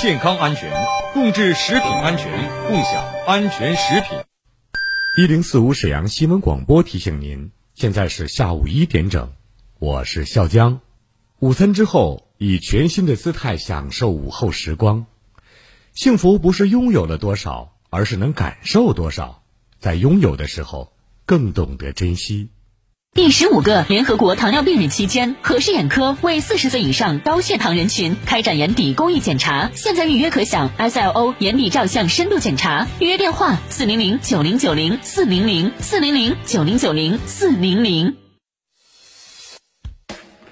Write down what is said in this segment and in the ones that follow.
健康安全，共治食品安全，共享安全食品。一零四五沈阳新闻广播提醒您，现在是下午一点整，我是笑江。午餐之后，以全新的姿态享受午后时光。幸福不是拥有了多少，而是能感受多少。在拥有的时候，更懂得珍惜。第十五个联合国糖尿病日期间，和氏眼科为四十岁以上高血糖人群开展眼底公益检查，现在预约可享 SLO 眼底照相深度检查。预约电话：四零零九零九零四零零四零零九零九零四零零。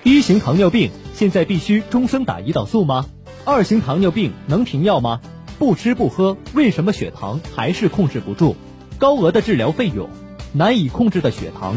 一型糖尿病现在必须终生打胰岛素吗？二型糖尿病能停药吗？不吃不喝，为什么血糖还是控制不住？高额的治疗费用，难以控制的血糖。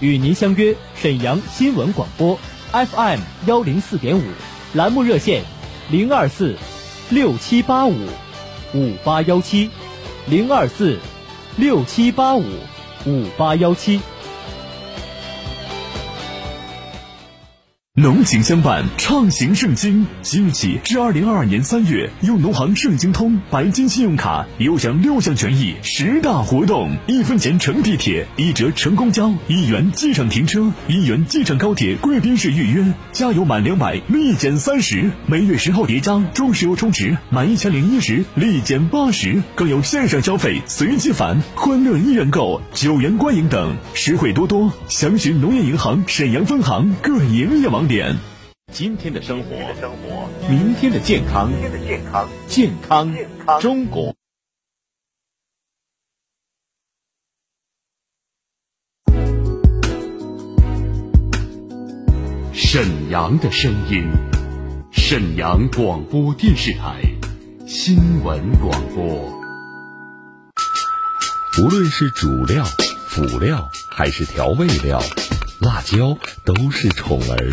与您相约沈阳新闻广播，FM 幺零四点五，栏目热线零二四六七八五五八幺七零二四六七八五五八幺七。浓情相伴，畅行盛京。即日起至二零二二年三月，用农行盛京通白金信用卡，优享六项权益，十大活动：一分钱乘地铁，一折乘公交，一元机场停车，一元机场高铁贵宾室预约，加油满两百立减三十，每月十号叠加中石油充值满一千零一十立减八十，更有线上消费随机返、欢乐一元购、九元观影等，实惠多多。详询农业银行沈阳分行各营业网点。点，今天的生活，明天的健康，健康中国。沈阳的声音，沈阳广播电视台新闻广播。无论是主料、辅料还是调味料。辣椒都是宠儿，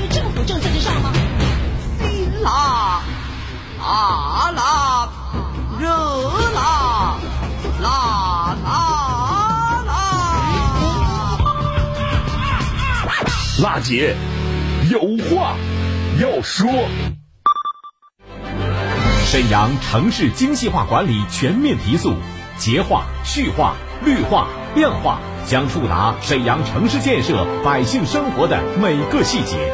于政府政策之上吗？辛辣、辣辣、热辣、辣辣辣！辣姐有话要说。沈阳城市精细化管理全面提速，洁化、序化、绿化、量化。将触达沈阳城市建设百姓生活的每个细节。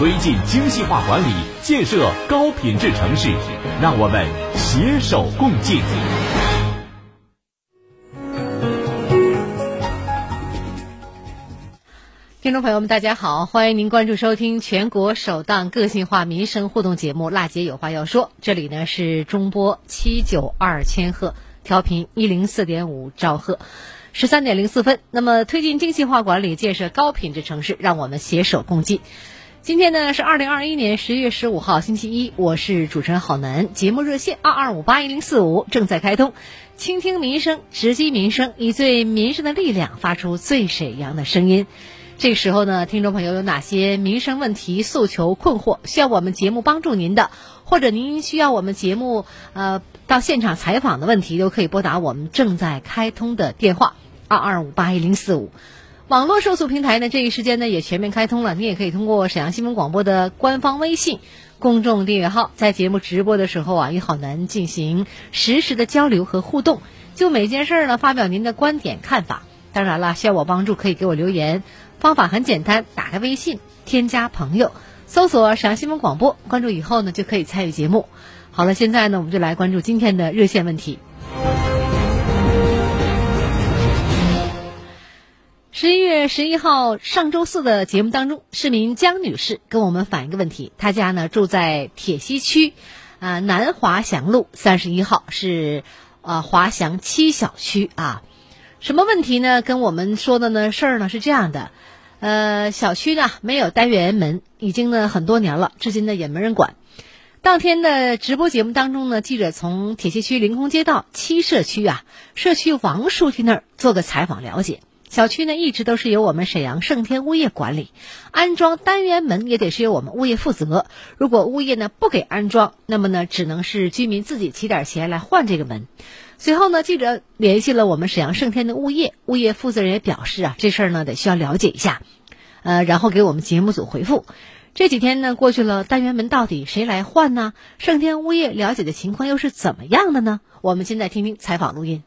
推进精细化管理，建设高品质城市，让我们携手共进。听众朋友们，大家好，欢迎您关注收听全国首档个性化民生互动节目《辣姐有话要说》，这里呢是中波七九二千赫，调频一零四点五兆赫。十三点零四分，那么推进精细化管理，建设高品质城市，让我们携手共进。今天呢是二零二一年十一月十五号星期一，我是主持人郝楠。节目热线二二五八一零四五正在开通，倾听民生，直击民生，以最民生的力量发出最沈阳的声音。这个时候呢，听众朋友有哪些民生问题、诉求、困惑，需要我们节目帮助您的，或者您需要我们节目呃到现场采访的问题，都可以拨打我们正在开通的电话二二五八一零四五。网络受诉平台呢，这一时间呢也全面开通了，你也可以通过沈阳新闻广播的官方微信公众订阅号，在节目直播的时候啊，与好男进行实时的交流和互动，就每件事儿呢发表您的观点看法。当然了，需要我帮助可以给我留言，方法很简单，打开微信添加朋友，搜索沈阳新闻广播，关注以后呢就可以参与节目。好了，现在呢我们就来关注今天的热线问题。十一月十一号上周四的节目当中，市民江女士跟我们反映一个问题，她家呢住在铁西区，啊南华祥路三十一号，是啊华祥七小区啊。什么问题呢？跟我们说的呢事儿呢是这样的，呃，小区呢没有单元门，已经呢很多年了，至今呢也没人管。当天的直播节目当中呢，记者从铁西区凌空街道七社区啊，社区王书记那儿做个采访了解。小区呢一直都是由我们沈阳盛天物业管理，安装单元门也得是由我们物业负责。如果物业呢不给安装，那么呢只能是居民自己起点钱来换这个门。随后呢，记者联系了我们沈阳盛天的物业，物业负责人也表示啊，这事儿呢得需要了解一下，呃，然后给我们节目组回复。这几天呢过去了，单元门到底谁来换呢？盛天物业了解的情况又是怎么样的呢？我们现在听听采访录音。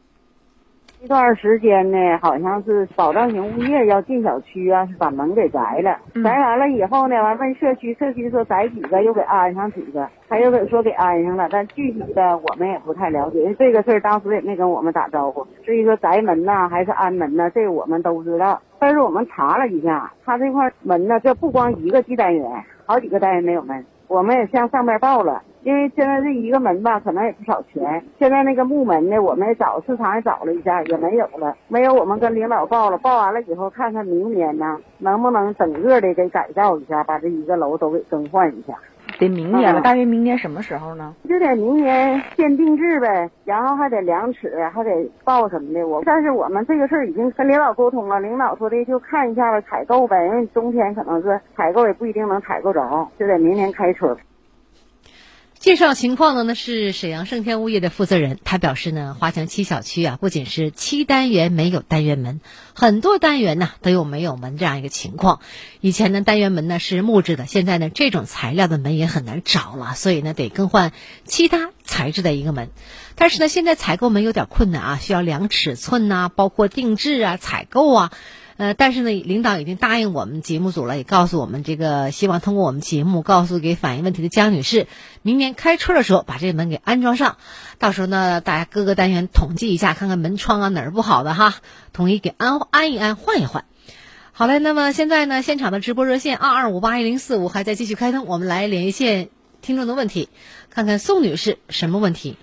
这段时间呢，好像是保障型物业要进小区啊，是把门给摘了。摘完了以后呢，完问社区，社区说摘几个又给安上几个，他又给说给安上了，但具体的我们也不太了解，因为这个事儿当时也没跟我们打招呼。至于说摘门呐，还是安门呐，这个我们都知道。但是我们查了一下，他这块门呢，这不光一个记单元，好几个单元没有门。我们也向上面报了，因为现在这一个门吧，可能也不少钱。现在那个木门呢，我们也找市场也找了一下，也没有了。没有，我们跟领导报了，报完了以后，看看明年呢，能不能整个的给改造一下，把这一个楼都给更换一下。得明年了，大约明年什么时候呢？就得明年先定制呗，然后还得量尺，还得报什么的。我但是我们这个事儿已经跟领导沟通了，领导说的就看一下吧，采购呗，因为冬天可能是采购也不一定能采购着，就得明年开春。介绍情况的呢是沈阳盛天物业的负责人，他表示呢，华强七小区啊，不仅是七单元没有单元门，很多单元呢都有没有门这样一个情况。以前呢单元门呢是木质的，现在呢这种材料的门也很难找了，所以呢得更换其他材质的一个门。但是呢现在采购门有点困难啊，需要量尺寸呐，包括定制啊、采购啊。呃，但是呢，领导已经答应我们节目组了，也告诉我们这个希望通过我们节目告诉给反映问题的江女士，明年开春的时候把这个门给安装上。到时候呢，大家各个单元统计一下，看看门窗啊哪儿不好的哈，统一给安安一安，换一换。好嘞，那么现在呢，现场的直播热线二二五八一零四五还在继续开通，我们来连线听众的问题，看看宋女士什么问题？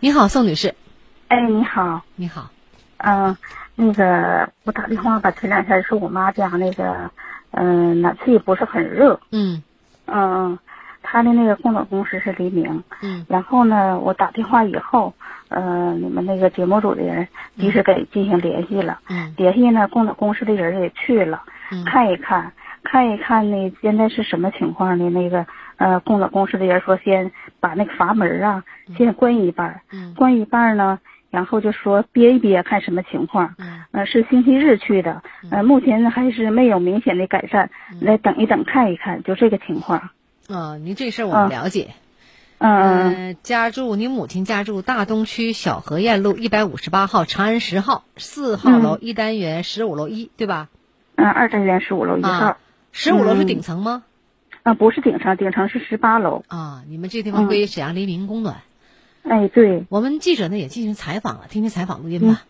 你好，宋女士。哎，你好。你好。嗯。那个，我打电话吧，前两天是我妈家那个，嗯，暖气不是很热。嗯。嗯，他的那个供暖公司是黎明。嗯。然后呢，我打电话以后，呃，你们那个节目组的人及时给进行联系了。嗯。联系呢，供暖公司的人也去了，嗯看一看，看一看呢，现在是什么情况呢？那个，呃，供暖公司的人说，先把那个阀门啊，先关一半。嗯。关一半呢？然后就说憋一憋，看什么情况。嗯，是星期日去的。呃，目前还是没有明显的改善，来等一等，看一看，就这个情况。啊，您这事儿我们了解。嗯。家住您母亲家住大东区小河堰路一百五十八号长安十号四号楼一单元十五楼一，对吧？嗯，二单元十五楼一号。十五楼是顶层吗？啊，不是顶层，顶层是十八楼。啊，你们这地方归沈阳黎明供暖。哎，对，我们记者呢也进行采访了，听听采访录音吧。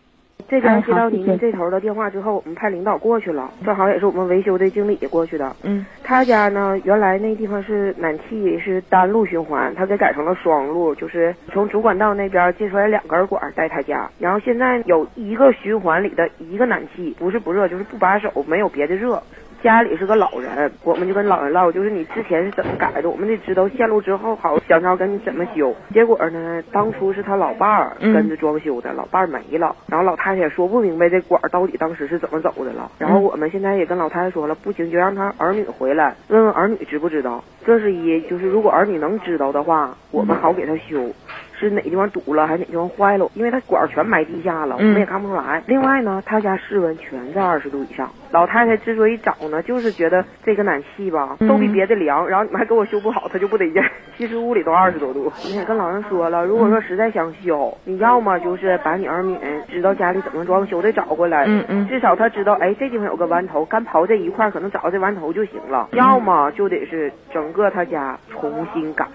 这边接到您这头的电话之后，我们派领导过去了，正好也是我们维修的经理过去的。嗯，他家呢原来那地方是暖气是单路循环，他给改成了双路，就是从主管道那边接出来两根管带他家，然后现在有一个循环里的一个暖气，不是不热就是不把手，没有别的热。家里是个老人，我们就跟老人唠，就是你之前是怎么改的，我们得知道线路之后好想着跟你怎么修。结果呢，当初是他老伴儿跟着装修的，老伴儿没了，然后老太太也说不明白这管儿到底当时是怎么走的了。然后我们现在也跟老太太说了，不行就让他儿女回来问问儿女知不知道。这是一，就是如果儿女能知道的话，我们好给他修。是哪地方堵了，还是哪地方坏了？因为他管儿全埋地下了，我们也看不出来。另外呢，他家室温全在二十度以上。老太太之所以找呢，就是觉得这个暖气吧都比别的凉，然后你们还给我修不好，他就不得劲。其实屋里都二十多度。你也跟老人说了，如果说实在想修，你要么就是把你儿女知道家里怎么装修的找过来，嗯嗯，至少他知道，哎，这地方有个弯头，干刨这一块可能找到这弯头就行了。要么就得是整个他家重新改。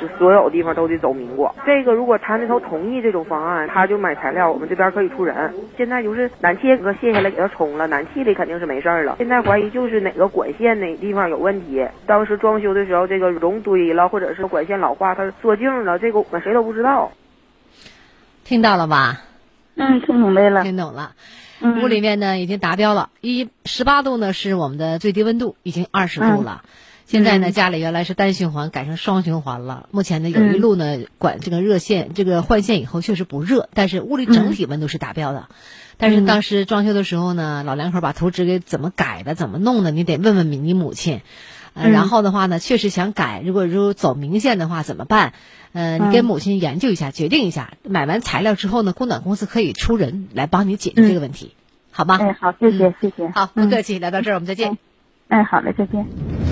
就所有地方都得走民国，这个如果他那头同意这种方案，他就买材料，我们这边可以出人。现在就是暖气给卸下来给他冲了，暖气里肯定是没事了。现在怀疑就是哪个管线哪地方有问题，当时装修的时候这个熔堆了，或者是管线老化，它缩静了，这个我们谁都不知道。听到了吧？嗯，听明白了，听懂了。屋里面呢已经达标了，一十八度呢是我们的最低温度，已经二十度了。现在呢，家里原来是单循环，改成双循环了。目前呢，有一路呢管这个热线，这个换线以后确实不热，但是屋里整体温度是达标的。但是当时装修的时候呢，老两口把图纸给怎么改的，怎么弄的，你得问问你母亲。呃，然后的话呢，确实想改，如果如果走明线的话怎么办？呃，你跟母亲研究一下，决定一下。买完材料之后呢，供暖公司可以出人来帮你解决这个问题，好吗？哎，好，谢谢，谢谢。好，不客气，聊到这儿，我们再见。哎，好嘞，再见。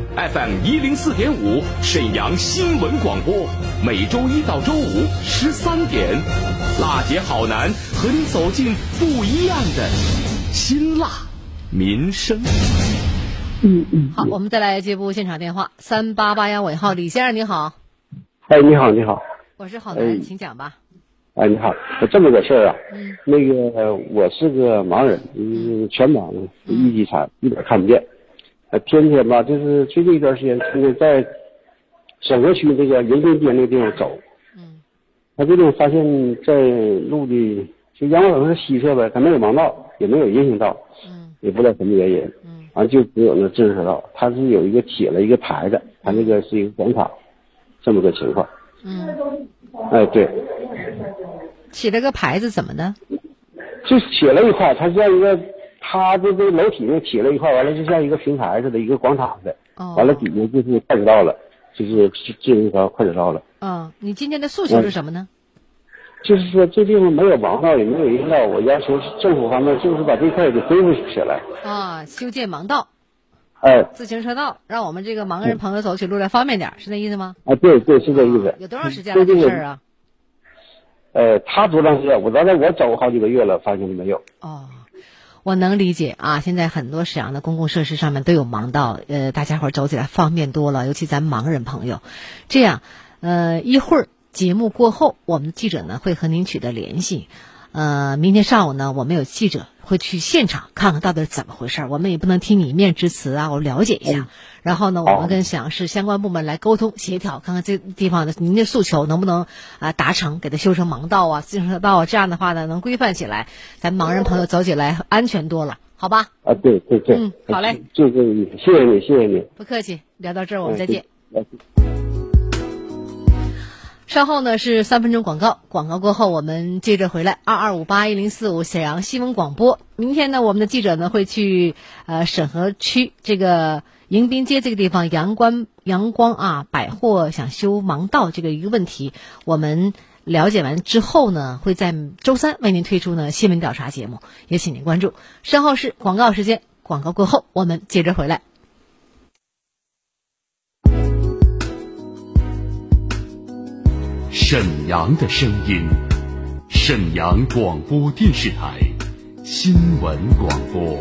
FM 一零四点五，沈阳新闻广播，每周一到周五十三点，辣姐好男和你走进不一样的辛辣民生。嗯嗯，好，我们再来接部现场电话，三八八幺尾号，李先生你好。哎，你好，你好。我是好男，请讲吧。哎，你好，这么个事儿啊，那个我是个盲人，嗯，全盲，一级残，一点看不见。呃，天天吧，就是最近一段时间，天天在沈河区这个迎宾街那个地方走。嗯。他这种发现，在路的就阳光灯是西侧呗，他没有盲道，也没有人行道。嗯。也不知道什么原因。嗯。完就只有那自行车道，它是有一个铁了一个牌子，它那个是一个广场，这么个情况。嗯。哎，对。起了个牌子怎么的？就写了一块，它像一个。他这个楼体呢起了一块，完了就像一个平台似的，一个广场的，完了底下就是快车道了，就是自行车快车道了。嗯，你今天的诉求是什么呢？就是说这地方没有盲道，也没有人行道，我要求政府方面就是把这块给恢复起来。啊，修建盲道。哎。自行车道，让我们这个盲人朋友走起路来方便点，是那意思吗？啊，对对，是这意思。有多长时间了这事儿啊？呃，他多长时间？我刚才我走好几个月了，发现没有。哦。我能理解啊，现在很多沈阳的公共设施上面都有盲道，呃，大家伙走起来方便多了，尤其咱盲人朋友。这样，呃，一会儿节目过后，我们的记者呢会和您取得联系。呃，明天上午呢，我们有记者会去现场看看到底是怎么回事儿。我们也不能听你一面之词啊，我了解一下。然后呢，我们跟沈阳市相关部门来沟通协调，看看这地方的您的诉求能不能啊达成，给它修成盲道啊、自行车道啊，这样的话呢，能规范起来，咱盲人朋友走起来安全多了，好吧？啊，对对对，嗯，好嘞，就这个意思，谢谢你，谢谢你，不客气，聊到这儿我们再见。稍后呢是三分钟广告，广告过后我们接着回来。二二五八一零四五沈阳新闻广播。明天呢，我们的记者呢会去呃沈河区这个迎宾街这个地方，阳光阳光啊百货想修盲道这个一个问题，我们了解完之后呢，会在周三为您推出呢新闻调查节目，也请您关注。稍后是广告时间，广告过后我们接着回来。沈阳的声音，沈阳广播电视台新闻广播。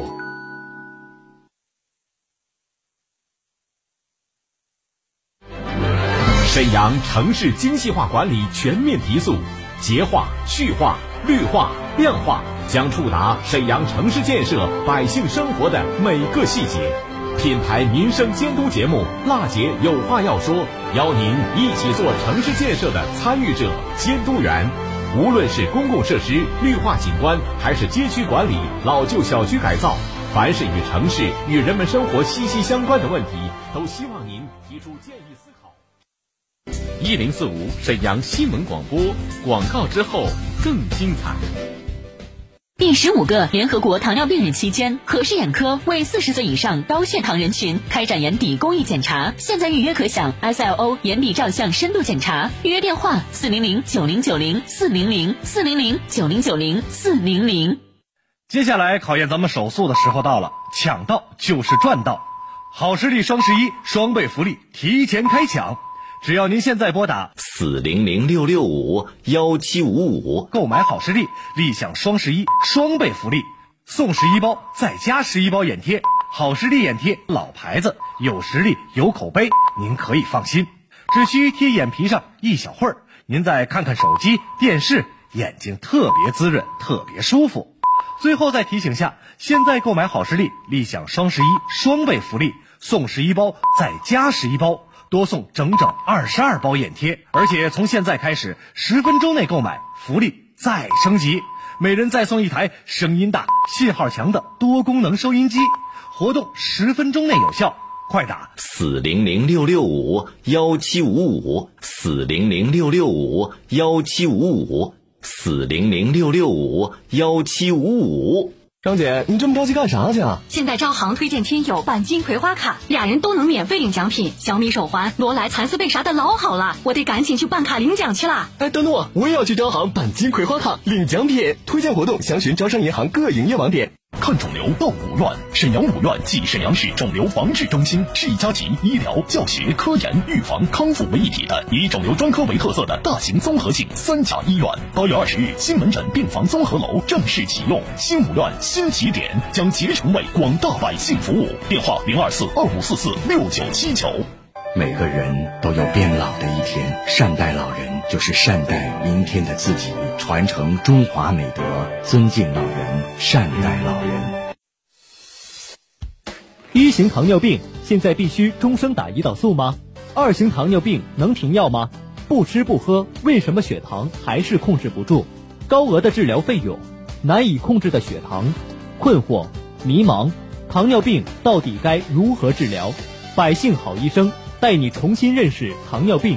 沈阳城市精细化管理全面提速，洁化、序化、绿化、量化将触达沈阳城市建设百姓生活的每个细节。品牌民生监督节目《辣姐有话要说》，邀您一起做城市建设的参与者、监督员。无论是公共设施绿化景观，还是街区管理、老旧小区改造，凡是与城市与人们生活息息相关的问题，都希望您提出建议思考。一零四五沈阳新闻广播广告之后更精彩。第十五个联合国糖尿病日期间，和氏眼科为四十岁以上高血糖人群开展眼底公益检查，现在预约可享 SLO 眼底照相深度检查。预约电话：四零零九零九零四零零四零零九零九零四零零。接下来考验咱们手速的时候到了，抢到就是赚到！好视力双十一双倍福利提前开抢。只要您现在拨打四零零六六五幺七五五购买好视力，立享双十一双倍福利，送十一包再加十一包眼贴。好视力眼贴老牌子，有实力有口碑，您可以放心。只需贴眼皮上一小会儿，您再看看手机、电视，眼睛特别滋润，特别舒服。最后再提醒下，现在购买好视力，立享双十一双倍福利，送十一包再加十一包。多送整整二十二包眼贴，而且从现在开始，十分钟内购买，福利再升级，每人再送一台声音大、信号强的多功能收音机。活动十分钟内有效，快打四零零六六五幺七五五四零零六六五幺七五五四零零六六五幺七五五。张姐，你这么着急干啥去啊？现在招行推荐亲友办金葵花卡，俩人都能免费领奖品，小米手环、罗莱蚕丝被啥的老好了，我得赶紧去办卡领奖去了。哎，等等我，我也要去招行办金葵花卡领奖品。推荐活动详询招商银行各营业网点。看肿瘤到五院，沈阳五院即沈阳市肿瘤防治中心，是一家集医疗、教学、科研、预防、康复为一体的以肿瘤专科为特色的大型综合性三甲医院。八月二十日，新门诊病房综合楼正式启用，新五院新起点将竭诚为广大百姓服务。电话零二四二五四四六九七九。每个人都有变老的一天，善待老人就是善待明天的自己，传承中华美德，尊敬老人，善待老人。一型糖尿病现在必须终生打胰岛素吗？二型糖尿病能停药吗？不吃不喝，为什么血糖还是控制不住？高额的治疗费用，难以控制的血糖，困惑、迷茫，糖尿病到底该如何治疗？百姓好医生。带你重新认识糖尿病，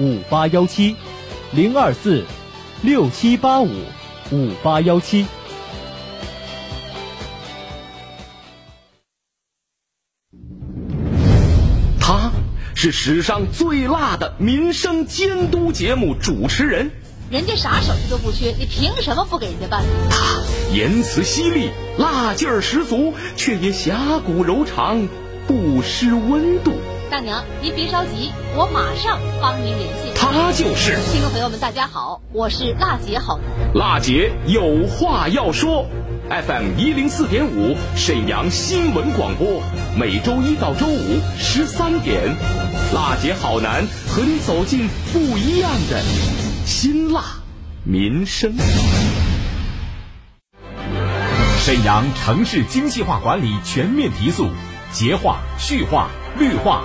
五八幺七，零二四六七八五五八幺七。他是史上最辣的民生监督节目主持人，人家啥手续都不缺，你凭什么不给人家办？他言辞犀利，辣劲儿十足，却也侠骨柔肠，不失温度。大娘，您别着急，我马上帮您联系。他就是听众朋友们，大家好，我是辣姐好男。辣姐有话要说，FM 一零四点五，沈阳新闻广播，每周一到周五十三点，辣姐好男和你走进不一样的辛辣民生。沈阳城市精细化管理全面提速，洁化、序化、绿化。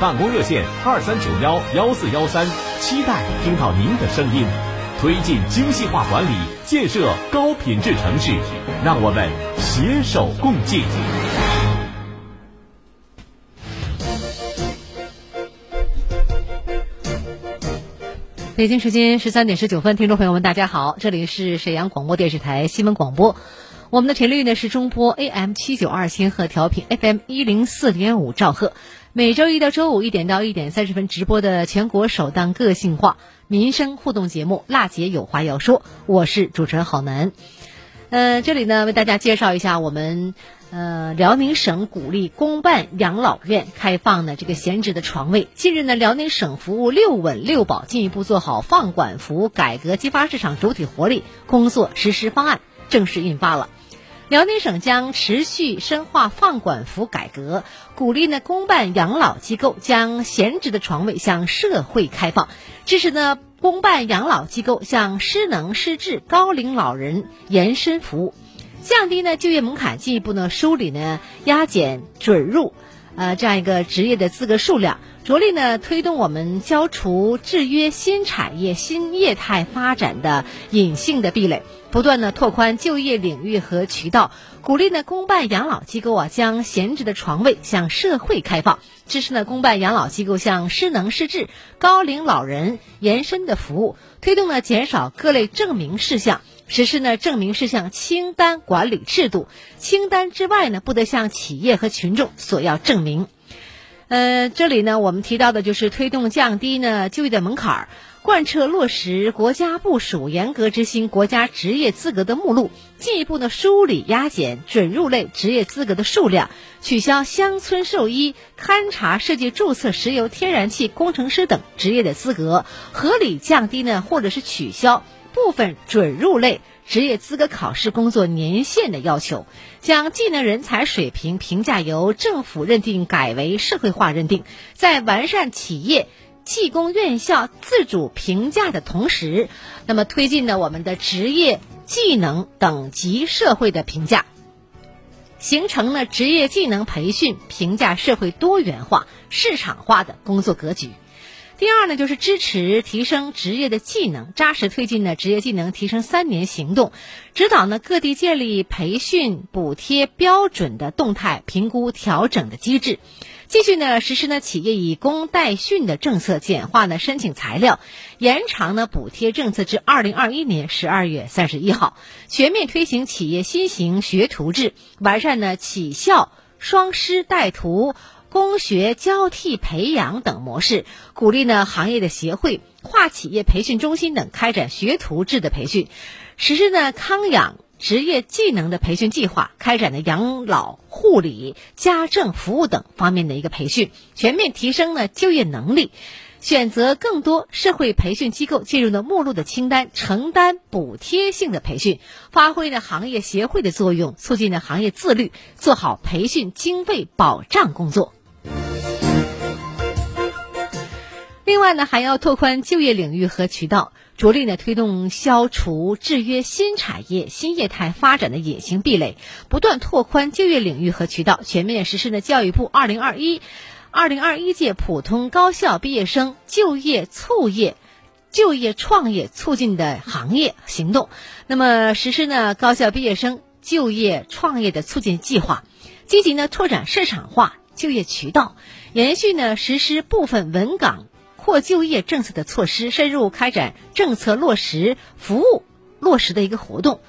办公热线二三九幺幺四幺三，期待听到您的声音。推进精细化管理，建设高品质城市，让我们携手共进。北京时间十三点十九分，听众朋友们，大家好，这里是沈阳广播电视台新闻广播，我们的频率呢是中波 AM 七九二千赫调频，FM 一零四点五兆赫，每周一到周五一点到一点三十分直播的全国首档个性化民生互动节目《辣姐有话要说》，我是主持人郝楠。呃，这里呢为大家介绍一下我们。呃，辽宁省鼓励公办养老院开放的这个闲置的床位。近日呢，辽宁省服务六稳六保进一步做好放管服改革激发市场主体活力工作实施方案正式印发了。辽宁省将持续深化放管服改革，鼓励呢公办养老机构将闲置的床位向社会开放，支持呢公办养老机构向失能失智高龄老人延伸服务。降低呢就业门槛，进一步呢梳理呢压减准入，呃这样一个职业的资格数量，着力呢推动我们消除制约新产业新业态发展的隐性的壁垒，不断的拓宽就业领域和渠道，鼓励呢公办养老机构啊将闲置的床位向社会开放，支持呢公办养老机构向失能失智高龄老人延伸的服务，推动呢减少各类证明事项。实施呢证明事项清单管理制度，清单之外呢不得向企业和群众索要证明。呃，这里呢我们提到的就是推动降低呢就业的门槛儿，贯彻落实国家部署严格执行国家职业资格的目录，进一步呢梳理压减准入类职业资格的数量，取消乡村兽医、勘察设计注册石油天然气工程师等职业的资格，合理降低呢或者是取消。部分准入类职业资格考试工作年限的要求，将技能人才水平评价由政府认定改为社会化认定，在完善企业、技工院校自主评价的同时，那么推进了我们的职业技能等级社会的评价，形成了职业技能培训评价社会多元化、市场化的工作格局。第二呢，就是支持提升职业的技能，扎实推进呢职业技能提升三年行动，指导呢各地建立培训补贴标准的动态评估调整的机制，继续呢实施呢企业以工代训的政策，简化呢申请材料，延长呢补贴政策至二零二一年十二月三十一号，全面推行企业新型学徒制，完善呢企校双师带徒。工学交替培养等模式，鼓励呢行业的协会、跨企业培训中心等开展学徒制的培训，实施呢康养职业技能的培训计划，开展的养老护理、家政服务等方面的一个培训，全面提升呢就业能力，选择更多社会培训机构进入的目录的清单，承担补贴性的培训，发挥呢行业协会的作用，促进呢行业自律，做好培训经费保障工作。另外呢，还要拓宽就业领域和渠道，着力呢推动消除制约新产业新业态发展的隐形壁垒，不断拓宽就业领域和渠道，全面实施呢教育部二零二一、二零二一届普通高校毕业生就业促业、就业创业促进的行业行动。那么实施呢高校毕业生就业创业的促进计划，积极呢拓展市场化就业渠道，延续呢实施部分稳岗。扩就业政策的措施，深入开展政策落实、服务落实的一个活动，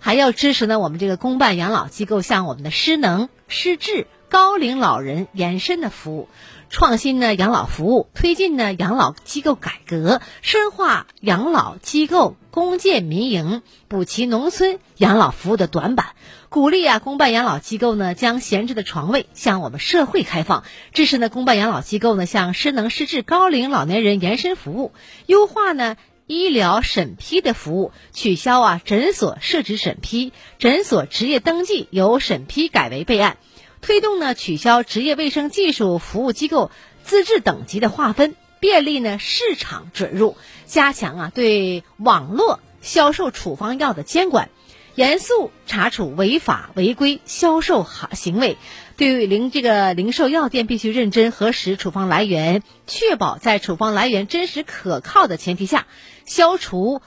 还要支持呢我们这个公办养老机构向我们的失能、失智高龄老人延伸的服务，创新呢养老服务，推进呢养老机构改革，深化养老机构公建民营、补齐农村养老服务的短板。鼓励啊，公办养老机构呢将闲置的床位向我们社会开放，支持呢公办养老机构呢向失能失智高龄老年人延伸服务，优化呢医疗审批的服务，取消啊诊所设置审批，诊所执业登记由审批改为备案，推动呢取消职业卫生技术服务机构资质等级的划分，便利呢市场准入，加强啊对网络销售处方药的监管。严肃查处违法违规销售行行为，对于零这个零售药店必须认真核实处方来源，确保在处方来源真实可靠的前提下，消除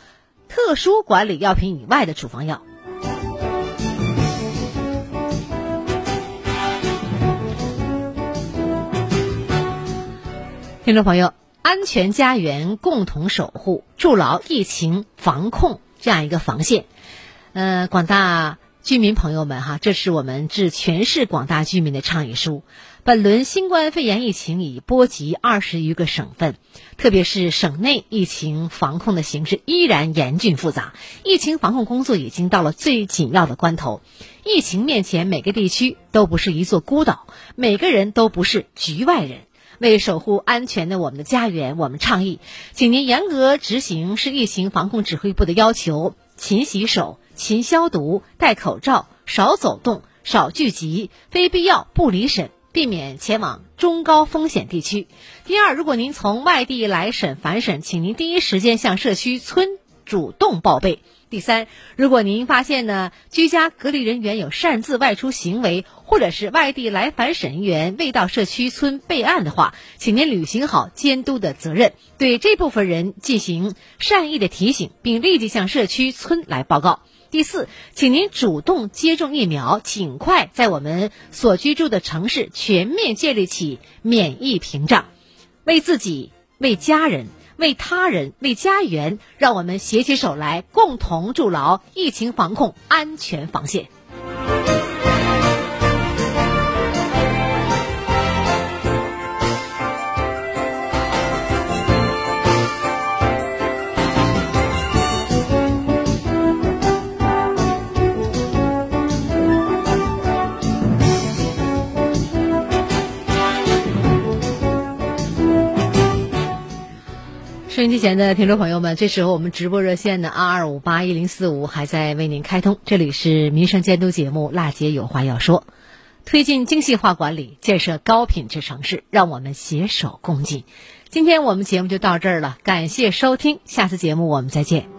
特殊管理药品以外的处方药。听众朋友，安全家园共同守护，筑牢疫情防控这样一个防线。呃，广大居民朋友们哈，这是我们致全市广大居民的倡议书。本轮新冠肺炎疫情已波及二十余个省份，特别是省内疫情防控的形势依然严峻复杂，疫情防控工作已经到了最紧要的关头。疫情面前，每个地区都不是一座孤岛，每个人都不是局外人。为守护安全的我们的家园，我们倡议，请您严格执行市疫情防控指挥部的要求：勤洗手、勤消毒、戴口罩、少走动、少聚集，非必要不离省，避免前往中高风险地区。第二，如果您从外地来省返省，请您第一时间向社区村主动报备。第三，如果您发现呢，居家隔离人员有擅自外出行为，或者是外地来返省人员未到社区村备案的话，请您履行好监督的责任，对这部分人进行善意的提醒，并立即向社区村来报告。第四，请您主动接种疫苗，尽快在我们所居住的城市全面建立起免疫屏障，为自己、为家人。为他人、为家园，让我们携起手来，共同筑牢疫情防控安全防线。收音机前的听众朋友们，这时候我们直播热线的二二五八一零四五还在为您开通。这里是民生监督节目《辣姐有话要说》，推进精细化管理，建设高品质城市，让我们携手共进。今天我们节目就到这儿了，感谢收听，下次节目我们再见。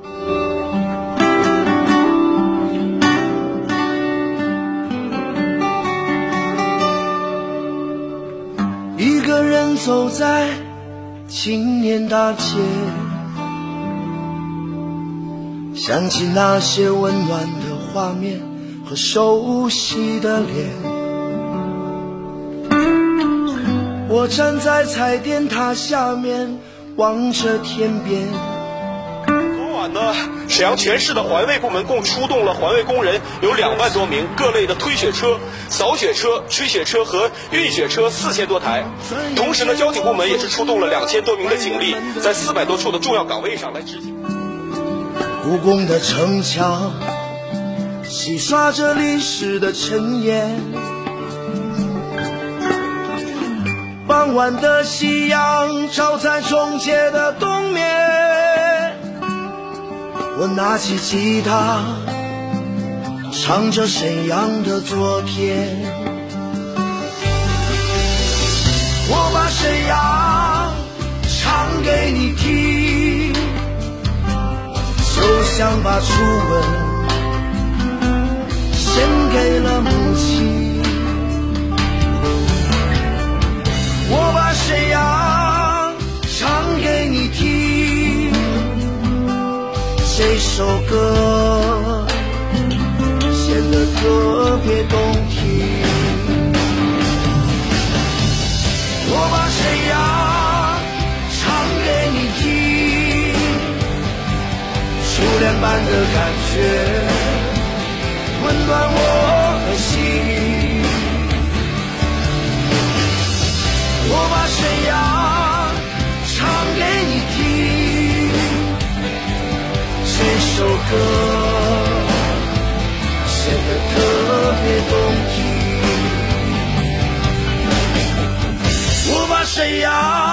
一个人走在。青年大街，想起那些温暖的画面和熟悉的脸。我站在彩电塔下面，望着天边。呢，沈阳全市的环卫部门共出动了环卫工人有两万多名，各类的推雪车、扫雪车、吹雪车和运雪车四千多台。同时呢，交警部门也是出动了两千多名的警力，在四百多处的重要岗位上来执行。故宫的城墙，洗刷着历史的尘烟。傍晚的夕阳，照在中街的东面。我拿起吉他，唱着沈阳的昨天。我把沈阳唱给你听，就像把初吻献给了歌显得特别动听。我把沈阳唱给你听，初恋般的感觉歌显得特别动听，我把谁啊。